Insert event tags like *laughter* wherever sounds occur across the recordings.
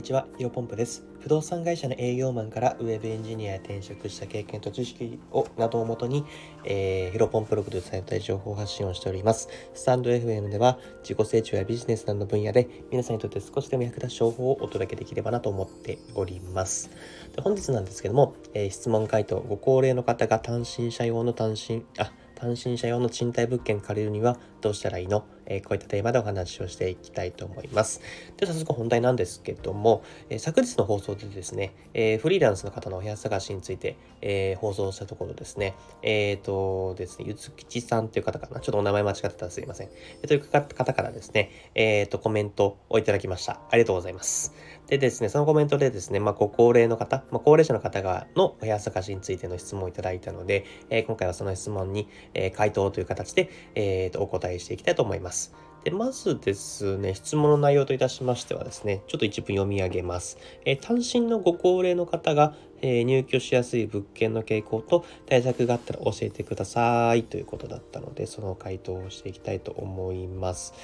にちは、ヒロポンプです。不動産会社の営業マンからウェブエンジニアへ転職した経験と知識をなどをもとに、えー、ヒロポンプログで伝えたい情報発信をしております。スタンド FM では自己成長やビジネスなどの分野で皆さんにとって少しでも役立つ情報をお届けできればなと思っております。で本日なんですけども、えー、質問回答、ご高齢の方が単身者用の単身、あ、単身者用の賃貸物件借りるにはどうしたらいいの、えー、こういったテーマでお話をしていきたいと思います。では、早速本題なんですけども、えー、昨日の放送でですね、えー、フリーランスの方のお部屋探しについて、え放送したところですね、えっ、とですね、ゆつきちさんという方かな、ちょっとお名前間違ってたらすいません。えという方からですね、えっ、と、コメントをいただきました。ありがとうございます。でですね、そのコメントでですね、まあ、ご高齢の方、まあ、高齢者の方がのお部屋探しについての質問をいただいたので、え今回はその質問に、え回答という形で、えーと、お答えしていきたいと思います。で、まずですね、質問の内容といたしましてはですね、ちょっと一文読み上げます。えー、単身のご高齢の方が、えー、入居しやすい物件の傾向と対策があったら教えてくださいということだったので、その回答をしていきたいと思います。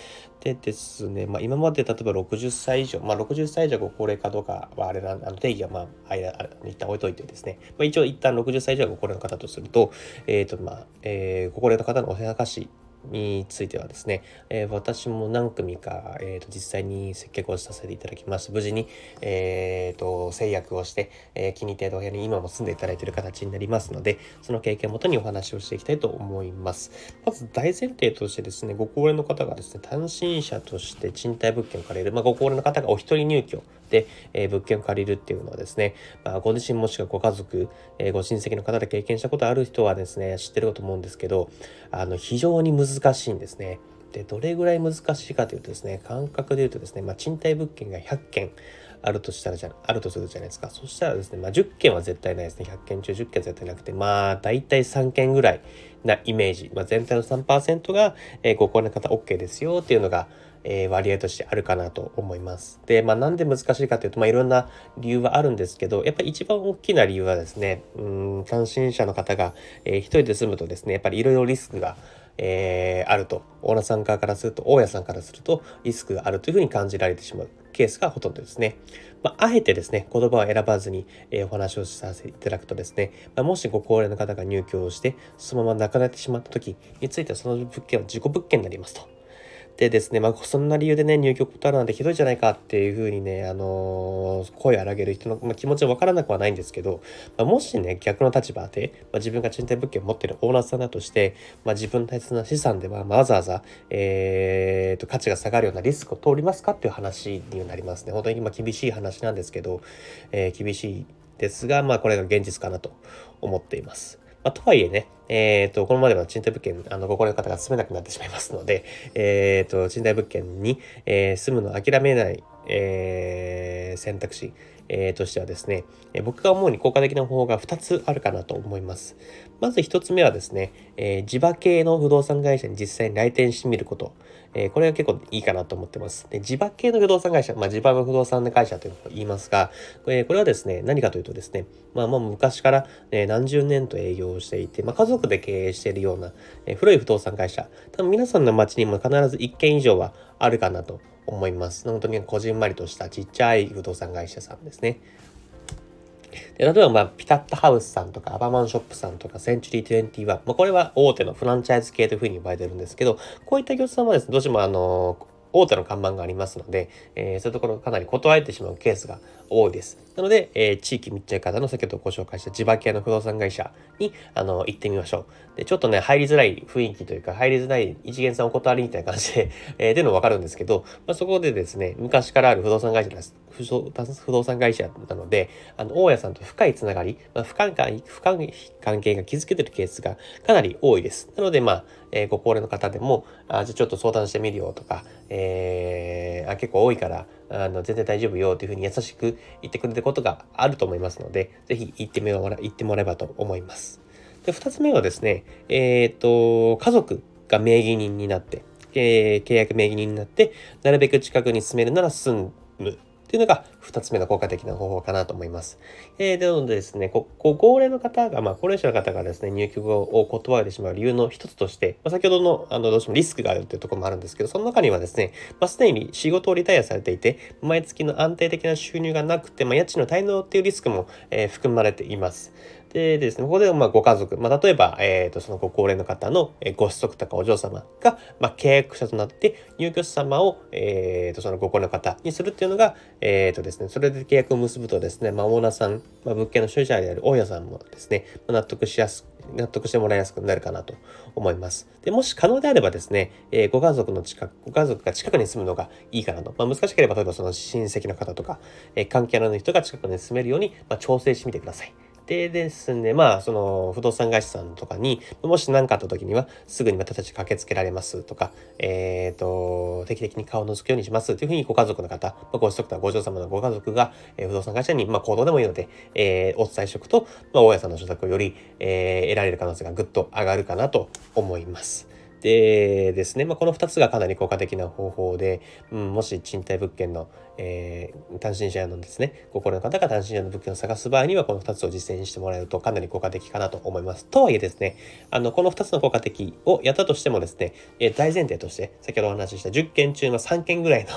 でですね、まあ、今まで例えば60歳以上、まあ、60歳以上ご高齢かどうかはあれな、あの定義はまあ、間、一旦置いといてですね、まあ、一応一旦60歳以上ご高齢の方とすると、えっ、ー、と、まあ、えー、ご高齢の方のお部屋貸しについてはですね、えー、私も何組か、えーと、実際に接客をさせていただきまして、無事に、えーと、制約をして、えー、気に入ったお部屋に今も住んでいただいている形になりますので、その経験をもとにお話をしていきたいと思います。まず大前提としてですね、ご高齢の方がですね、単身者として賃貸物件を借りる、まあ、ご高齢の方がお一人入居で、えー、物件を借りるっていうのはですね、まあ、ご自身もしくはご家族、えー、ご親戚の方で経験したことある人はですね、知ってると思うんですけど、あの、非常に難しい難しいんですね。で、どれぐらい難しいかというとですね、感覚で言うとですね、まあ、賃貸物件が100件あるとしたらじゃ、あるとするじゃないですか。そしたらですね、まあ、10件は絶対ないですね。100件中10件は絶対なくて、まあ、大体3件ぐらいなイメージ。まあ、全体の3%が、えー、ご高齢の方 OK ですよっていうのが、えー、割合としてあるかなと思います。で、まあ、なんで難しいかというと、まあ、いろんな理由はあるんですけど、やっぱり一番大きな理由はですね、うん、単身者の方が、えー、一人で住むとですね、やっぱりいろいろリスクが、えー、あると、オーナーさん側からすると、大家さんからすると、リスクがあるというふうに感じられてしまうケースがほとんどですね。まあ、あえてですね、言葉を選ばずに、えー、お話をさせていただくとですね、まあ、もしご高齢の方が入居をして、そのまま亡くなってしまった時については、その物件は事故物件になりますと。でですね、まあ、そんな理由でね、入居断るなんてひどいじゃないかっていうふうにね、あのー、声を荒げる人の、まあ、気持ちはわからなくはないんですけど、まあ、もしね、逆の立場で、まあ、自分が賃貸物件を持ってるオーナーさんだとして、まあ、自分の大切な資産では、ま、わざわざ、えーと、価値が下がるようなリスクを通りますかっていう話になりますね。本当に今厳しい話なんですけど、えー、厳しいですが、まあ、これが現実かなと思っています。まあ、とはいえね、えっ、ー、と、このまでは賃貸物件、あの、ご高齢の方が住めなくなってしまいますので、えっ、ー、と、賃貸物件に、えー、住むのを諦めない、え、選択肢、えー、としてはですね、え、僕が思うに効果的な方法が2つあるかなと思います。まず1つ目はですね、えー、地場系の不動産会社に実際に来店してみること。えー、これが結構いいかなと思ってます。で地場系の不動産会社、まあ、地場の不動産会社というのを言いますが、これこれはですね、何かというとですね、まあ、もう昔から、ね、何十年と営業していて、まあ、家族で経営しているような、え、古い不動産会社、多分皆さんの街にも必ず1軒以上はあるかなと思います。本当にこじんまりとしたちっちゃい不動産会社さんですね。で例えば、まあ、ピタットハウスさんとか、アバマンショップさんとか、センチュリー21、まあ、これは大手のフランチャイズ系というふうに呼ばれてるんですけど、こういった業者さんはですね、どうしてもあの、大手の看板がありますので、えー、そういうところかなり断られてしまうケースが多いです。なので、えー、地域密着型の先ほどご紹介した地場系の不動産会社にあの行ってみましょう。で、ちょっとね、入りづらい雰囲気というか、入りづらい一元さんお断りみたいな感じで、*laughs* えー、でのわかるんですけど、まあ、そこでですね、昔からある不動産会社です。不動産会社なので、あの、大家さんと深いつながり、まあ、深い、深い関係が築けてるケースがかなり多いです。なので、まあ、えー、ご高齢の方でも、あじゃあちょっと相談してみるよとか、えー、あ結構多いから、あの全然大丈夫よというふうに優しく言ってくれることがあると思いますので、ぜひ行ってみもら行ってもらえばと思います。で、二つ目はですね、えっ、ー、と、家族が名義人になって、えー、契約名義人になって、なるべく近くに住めるなら住むというのが2つ目の効果的な方法かなと思います。えー、なのでですね、ご高齢の方が、まあ、高齢者の方がですね、入居を断れてしまう理由の一つとして、まあ、先ほどの、あの、どうしてもリスクがあるというところもあるんですけど、その中にはですね、まあ、すでに仕事をリタイアされていて、毎月の安定的な収入がなくて、まあ、家賃の滞納っていうリスクも、えー、含まれています。でですね、ここでまあご家族、まあ、例えば、えー、とそのご高齢の方のご子息とかお嬢様が、まあ、契約者となって入居者様を、えー、とそのご高齢の方にするっていうのが、えー、とですね、それで契約を結ぶとですね、まあ、オーナーさん、まあ、物件の所有者である大家さんもですね、納得しやすく、納得してもらいやすくなるかなと思います。で、もし可能であればですね、えー、ご家族の近く、ご家族が近くに住むのがいいかなと。まあ、難しければ、例えばその親戚の方とか、えー、関係のある人が近くに住めるように、まあ、調整してみてください。でですね、まあ、その不動産会社さんとかに、もし何かあった時には、すぐに私たち駆けつけられますとか、えっ、ー、と、定期的に顔を覗くようにしますというふうにご家族の方、まあ、ご子息とかご嬢様のご家族が、えー、不動産会社に、まあ、行動でもいいので、えー、お伝えしておくと、まあ、大家さんの所得をより、えー、得られる可能性がぐっと上がるかなと思います。でですね、まあ、この2つがかなり効果的な方法で、うん、もし賃貸物件の、えー、単身者のですね、心の方が単身者の物件を探す場合には、この2つを実践してもらえるとかなり効果的かなと思います。とはいえですね、あの、この2つの効果的をやったとしてもですね、え大前提として、先ほどお話しした10件中の3件ぐらいの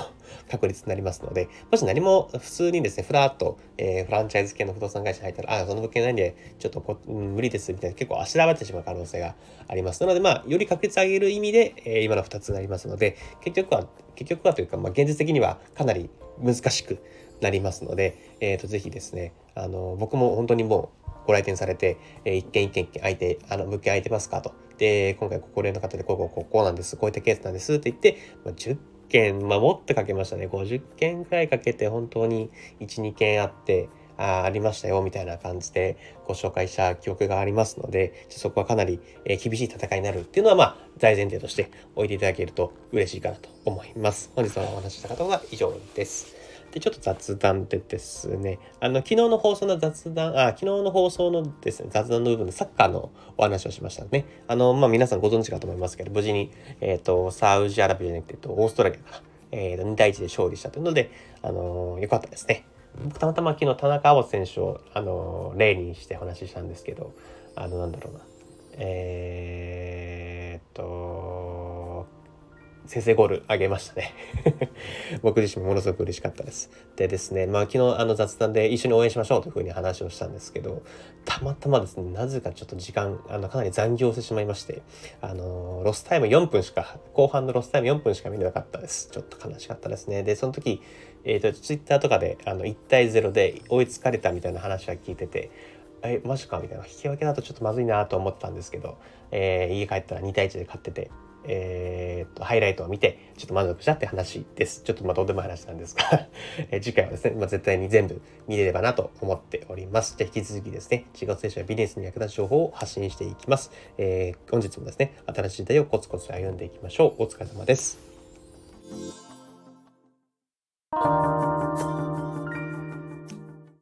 確率になりますので、もし何も普通にですね、ふらっと、えー、フランチャイズ系の不動産会社に入ったら、あ、その物件ないんで、ちょっとこ、うん、無理ですみたいな、結構あしらばってしまう可能性があります。なので、まあ、より確率上げる意味で、えー、今の2つになりますので、結局は、結局はというか、まあ、現実的にはかなり難しくなりますので、えっ、ー、と、ぜひですね、あの、僕も本当にもう、ご来店されて、えー、一件一件空いて、あの、物件空いてますかと。で、今回ご高齢の方でこうこうこうこうなんです。こういったケースなんですって言って、まあ、10件、まあ、もっとかけましたね。50件くらいかけて本当に1、2件あって、あありましたよみたいな感じでご紹介した記憶がありますので、そこはかなり、え厳しい戦いになるっていうのは、まあ、大前提として置いていただけると嬉しいかなと思います。本日はお話した方は以上です。で、ちょっと雑談でですね、あの、昨日の放送の雑談、あ、昨日の放送のですね、雑談の部分でサッカーのお話をしましたね。あの、まあ、皆さんご存知かと思いますけど、無事に、えっ、ー、と、サウジアラビアじゃなくて、オーストラリアから、えー、2対1で勝利したというので、あのー、よかったですね。僕たまたま昨日田中碧選手を、あの、例にしてお話ししたんですけど、あの、なんだろうな。え、っと、先制ゴールあげましたね *laughs* 僕自身ものすごく嬉しかったです。でですね、まあ昨日あの雑談で一緒に応援しましょうというふうに話をしたんですけど、たまたまですね、なぜかちょっと時間、あのかなり残業してしまいまして、あのロスタイム4分しか、後半のロスタイム4分しか見れなかったです。ちょっと悲しかったですね。で、その時、えっ、ー、と、ツイッターとかであの1対0で追いつかれたみたいな話は聞いてて、え、マジかみたいな。引き分けだとちょっとまずいなと思ったんですけど、えー、家帰ったら2対1で勝ってて、えー、と、ハイライトを見て、ちょっと満足したって話です。ちょっとまあどうでも話なんですが *laughs* え次回はですね、まあ、絶対に全部見れればなと思っております。じゃ引き続きですね、仕事選手やビジネスに役立つ情報を発信していきます。えー、本日もですね、新しい時代をコツコツ歩んでいきましょう。お疲れ様です。